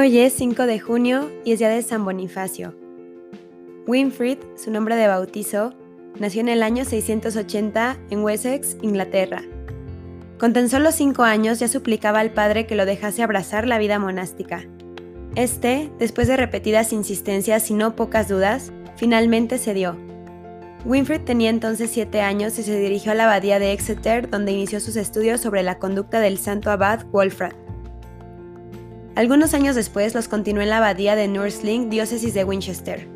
Hoy es 5 de junio y es día de San Bonifacio. Winfrid, su nombre de bautizo, nació en el año 680 en Wessex, Inglaterra. Con tan solo 5 años ya suplicaba al padre que lo dejase abrazar la vida monástica. Este, después de repetidas insistencias y no pocas dudas, finalmente cedió. Winfrid tenía entonces 7 años y se dirigió a la abadía de Exeter donde inició sus estudios sobre la conducta del santo abad Wolfrat. Algunos años después los continuó en la abadía de Nursling, diócesis de Winchester.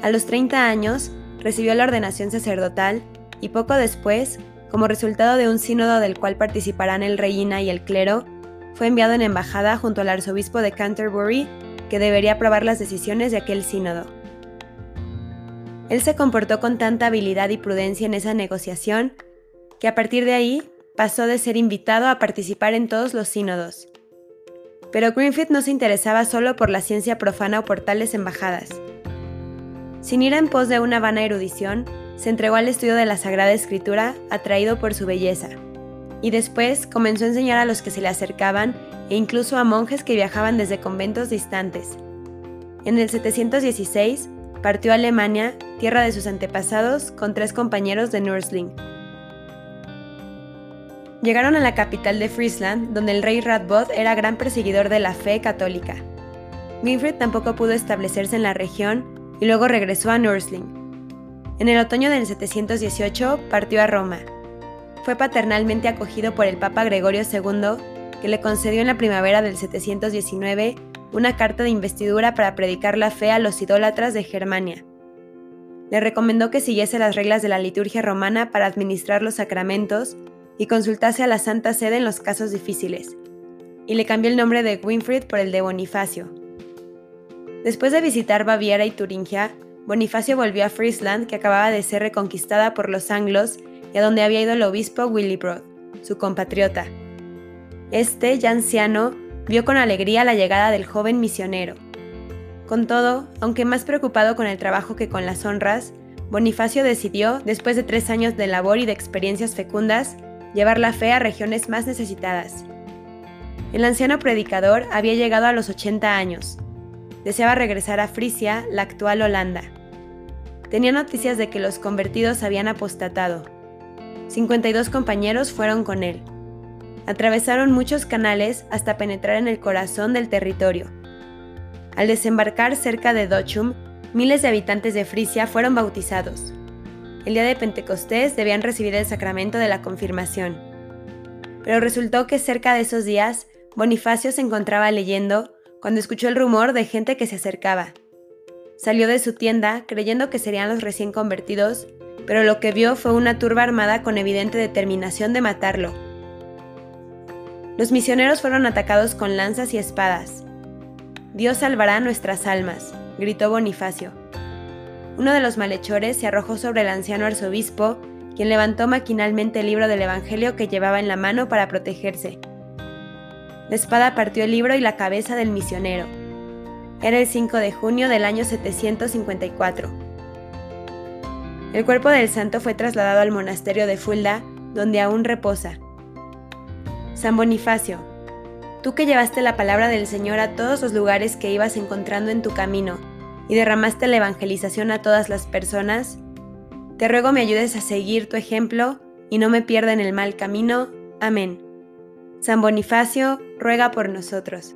A los 30 años, recibió la ordenación sacerdotal y poco después, como resultado de un sínodo del cual participarán el reina y el clero, fue enviado en embajada junto al arzobispo de Canterbury, que debería aprobar las decisiones de aquel sínodo. Él se comportó con tanta habilidad y prudencia en esa negociación, que a partir de ahí pasó de ser invitado a participar en todos los sínodos, pero Greenfield no se interesaba solo por la ciencia profana o por tales embajadas. Sin ir en pos de una vana erudición, se entregó al estudio de la Sagrada Escritura, atraído por su belleza, y después comenzó a enseñar a los que se le acercaban e incluso a monjes que viajaban desde conventos distantes. En el 716 partió a Alemania, tierra de sus antepasados, con tres compañeros de Nursling. Llegaron a la capital de Friesland, donde el rey Radbod era gran perseguidor de la fe católica. Winfried tampoco pudo establecerse en la región y luego regresó a Nursling. En el otoño del 718 partió a Roma. Fue paternalmente acogido por el Papa Gregorio II, que le concedió en la primavera del 719 una carta de investidura para predicar la fe a los idólatras de Germania. Le recomendó que siguiese las reglas de la liturgia romana para administrar los sacramentos y consultase a la Santa Sede en los casos difíciles, y le cambió el nombre de Winfried por el de Bonifacio. Después de visitar Baviera y Turingia, Bonifacio volvió a Friesland, que acababa de ser reconquistada por los anglos y a donde había ido el obispo Willibrod, su compatriota. Este, ya anciano, vio con alegría la llegada del joven misionero. Con todo, aunque más preocupado con el trabajo que con las honras, Bonifacio decidió, después de tres años de labor y de experiencias fecundas, llevar la fe a regiones más necesitadas. El anciano predicador había llegado a los 80 años. Deseaba regresar a Frisia, la actual Holanda. Tenía noticias de que los convertidos habían apostatado. 52 compañeros fueron con él. Atravesaron muchos canales hasta penetrar en el corazón del territorio. Al desembarcar cerca de Dochum, miles de habitantes de Frisia fueron bautizados el día de Pentecostés debían recibir el sacramento de la confirmación. Pero resultó que cerca de esos días, Bonifacio se encontraba leyendo cuando escuchó el rumor de gente que se acercaba. Salió de su tienda creyendo que serían los recién convertidos, pero lo que vio fue una turba armada con evidente determinación de matarlo. Los misioneros fueron atacados con lanzas y espadas. Dios salvará nuestras almas, gritó Bonifacio. Uno de los malhechores se arrojó sobre el anciano arzobispo, quien levantó maquinalmente el libro del Evangelio que llevaba en la mano para protegerse. La espada partió el libro y la cabeza del misionero. Era el 5 de junio del año 754. El cuerpo del santo fue trasladado al monasterio de Fulda, donde aún reposa. San Bonifacio, tú que llevaste la palabra del Señor a todos los lugares que ibas encontrando en tu camino, y derramaste la evangelización a todas las personas, te ruego me ayudes a seguir tu ejemplo y no me pierda en el mal camino. Amén. San Bonifacio, ruega por nosotros.